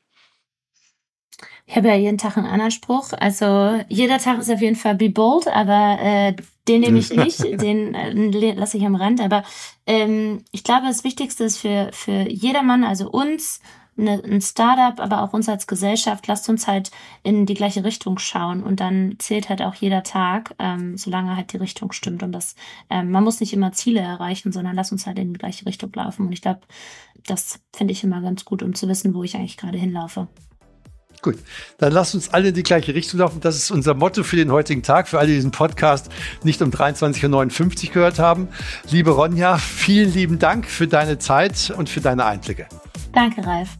Ich habe ja jeden Tag einen anderen Spruch. Also jeder Tag ist auf jeden Fall be bold, aber äh, den nehme ich nicht, den äh, lasse ich am Rand. Aber ähm, ich glaube, das Wichtigste ist für, für jedermann, also uns, eine, ein Startup, aber auch uns als Gesellschaft, lasst uns halt in die gleiche Richtung schauen und dann zählt halt auch jeder Tag, ähm, solange halt die Richtung stimmt. Und das, ähm, man muss nicht immer Ziele erreichen, sondern lass uns halt in die gleiche Richtung laufen. Und ich glaube, das finde ich immer ganz gut, um zu wissen, wo ich eigentlich gerade hinlaufe. Gut, dann lasst uns alle in die gleiche Richtung laufen. Das ist unser Motto für den heutigen Tag, für alle, die diesen Podcast nicht um 23.59 Uhr gehört haben. Liebe Ronja, vielen lieben Dank für deine Zeit und für deine Einblicke. Danke, Ralf.